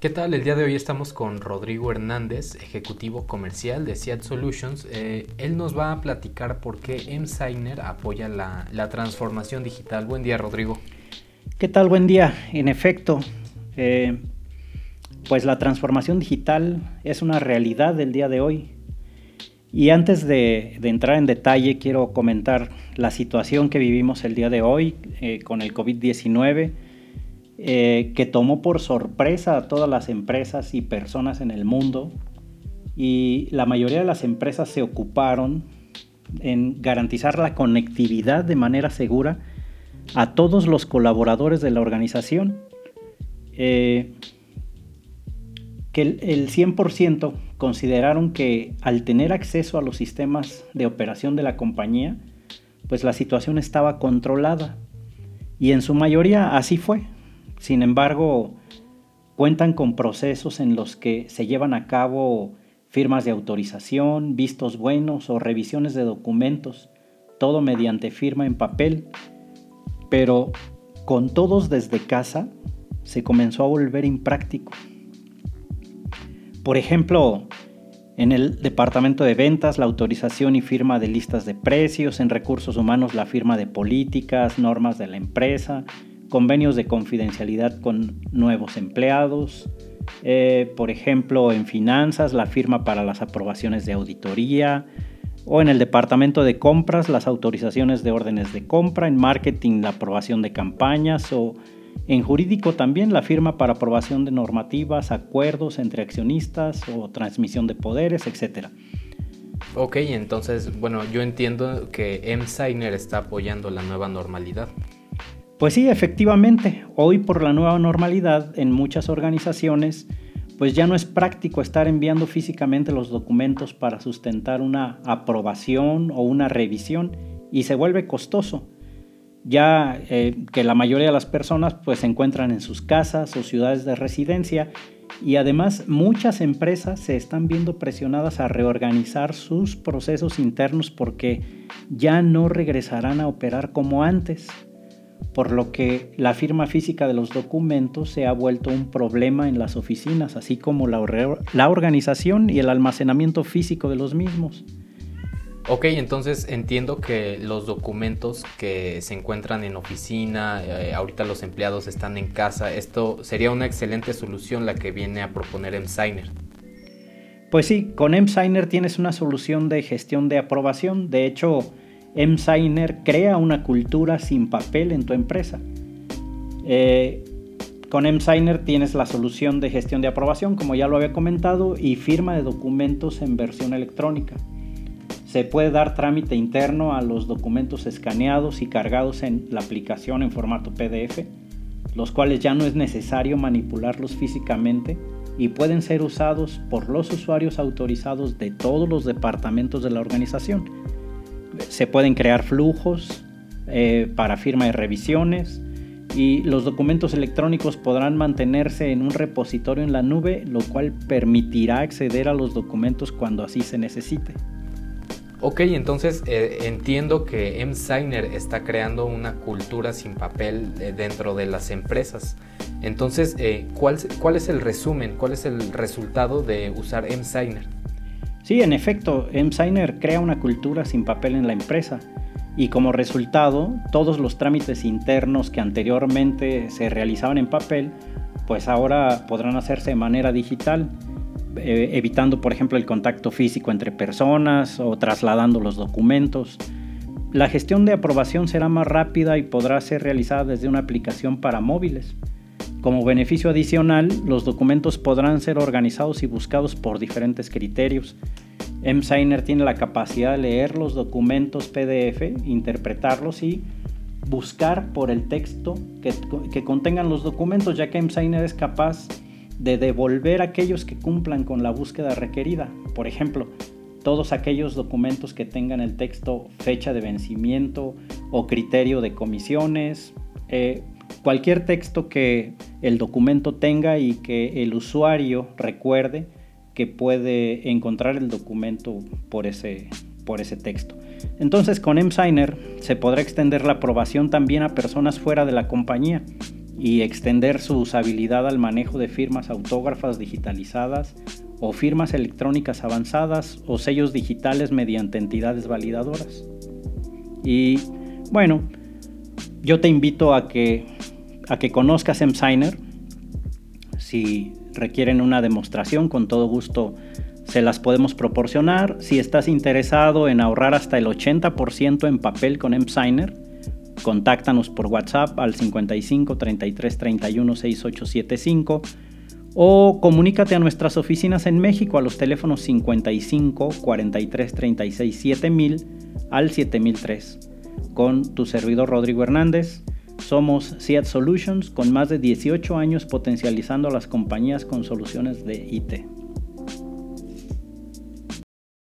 ¿Qué tal? El día de hoy estamos con Rodrigo Hernández, ejecutivo comercial de Seat Solutions. Eh, él nos va a platicar por qué M-Signer apoya la, transformación digital. Buen día, Rodrigo. ¿Qué tal? Buen día. En efecto, eh, pues la transformación digital es una realidad del día de hoy. Y antes de, entrar en detalle, quiero comentar la situación que vivimos el día de hoy eh, con el COVID-19 eh, que tomó por sorpresa a todas las empresas y personas en el mundo y la mayoría de las empresas se ocuparon en garantizar la conectividad de manera segura a todos los colaboradores de la organización. Eh, que el, el 100% consideraron que al tener acceso a los sistemas de operación de la compañía, pues la situación estaba controlada. Y en su mayoría así fue. Sin embargo, cuentan con procesos en los que se llevan a cabo firmas de autorización, vistos buenos o revisiones de documentos, todo mediante firma en papel. Pero con todos desde casa se comenzó a volver impráctico. Por ejemplo, en el departamento de ventas, la autorización y firma de listas de precios, en recursos humanos, la firma de políticas, normas de la empresa, convenios de confidencialidad con nuevos empleados, eh, por ejemplo, en finanzas, la firma para las aprobaciones de auditoría, o en el departamento de compras, las autorizaciones de órdenes de compra, en marketing, la aprobación de campañas, o en jurídico también la firma para aprobación de normativas, acuerdos entre accionistas o transmisión de poderes, etc. Ok, entonces, bueno, yo entiendo que M-Signer está apoyando la nueva normalidad. Pues sí, efectivamente, hoy por la nueva normalidad en muchas organizaciones, pues ya no es práctico estar enviando físicamente los documentos para sustentar una aprobación o una revisión y se vuelve costoso, ya eh, que la mayoría de las personas pues se encuentran en sus casas o ciudades de residencia y además muchas empresas se están viendo presionadas a reorganizar sus procesos internos porque ya no regresarán a operar como antes por lo que la firma física de los documentos se ha vuelto un problema en las oficinas, así como la, organización y el almacenamiento físico de los mismos. Ok, entonces entiendo que los documentos que se encuentran en oficina, eh, ahorita los empleados están en casa, esto sería una excelente solución la que viene a proponer M-Signer. Pues sí, con M-Signer tienes una solución de gestión de aprobación. De hecho, M-Signer crea una cultura sin papel en tu empresa. Eh, con M-Signer tienes la solución de gestión de aprobación, como ya lo había comentado, y firma de documentos en versión electrónica. Se puede dar trámite interno a los documentos escaneados y cargados en la aplicación en formato PDF, los cuales ya no es necesario manipularlos físicamente y pueden ser usados por los usuarios autorizados de todos los departamentos de la organización se pueden crear flujos eh, para firma de revisiones y los documentos electrónicos podrán mantenerse en un repositorio en la nube, lo cual permitirá acceder a los documentos cuando así se necesite. Ok, entonces eh, entiendo que M-Signer está creando una cultura sin papel eh, dentro de las empresas. Entonces, ¿cuál, ¿cuál, es el resumen? ¿Cuál es el resultado de usar M-Signer? Sí, en efecto, M-Signer crea una cultura sin papel en la empresa y como resultado, todos los trámites internos que anteriormente se realizaban en papel, pues ahora podrán hacerse de manera digital, eh, evitando, por ejemplo, el contacto físico entre personas o trasladando los documentos. La gestión de aprobación será más rápida y podrá ser realizada desde una aplicación para móviles. Como beneficio adicional, los documentos podrán ser organizados y buscados por diferentes criterios. M-Signer tiene la capacidad de leer los documentos PDF, interpretarlos y buscar por el texto que, contengan los documentos, ya que M-Signer es capaz de devolver aquellos que cumplan con la búsqueda requerida. Por ejemplo, todos aquellos documentos que tengan el texto fecha de vencimiento o criterio de comisiones, eh, cualquier texto que el documento tenga y que el usuario recuerde que puede encontrar el documento por ese, por ese texto. Entonces con M-Signer se podrá extender la aprobación también a personas fuera de la compañía y extender su usabilidad al manejo de firmas autógrafas digitalizadas o firmas electrónicas avanzadas o sellos digitales mediante entidades validadoras. Y bueno, yo te invito a que, a que conozcas MSigner. Si requieren una demostración, con todo gusto se las podemos proporcionar. Si estás interesado en ahorrar hasta el 80% en papel con MSigner, contáctanos por WhatsApp al 55 33 31 6875 o comunícate a nuestras oficinas en México a los teléfonos 55 43 36 7000 al 7003. Con tu servidor Rodrigo Hernández, somos SEAT Solutions con más de 18 años potencializando a las compañías con soluciones de IT.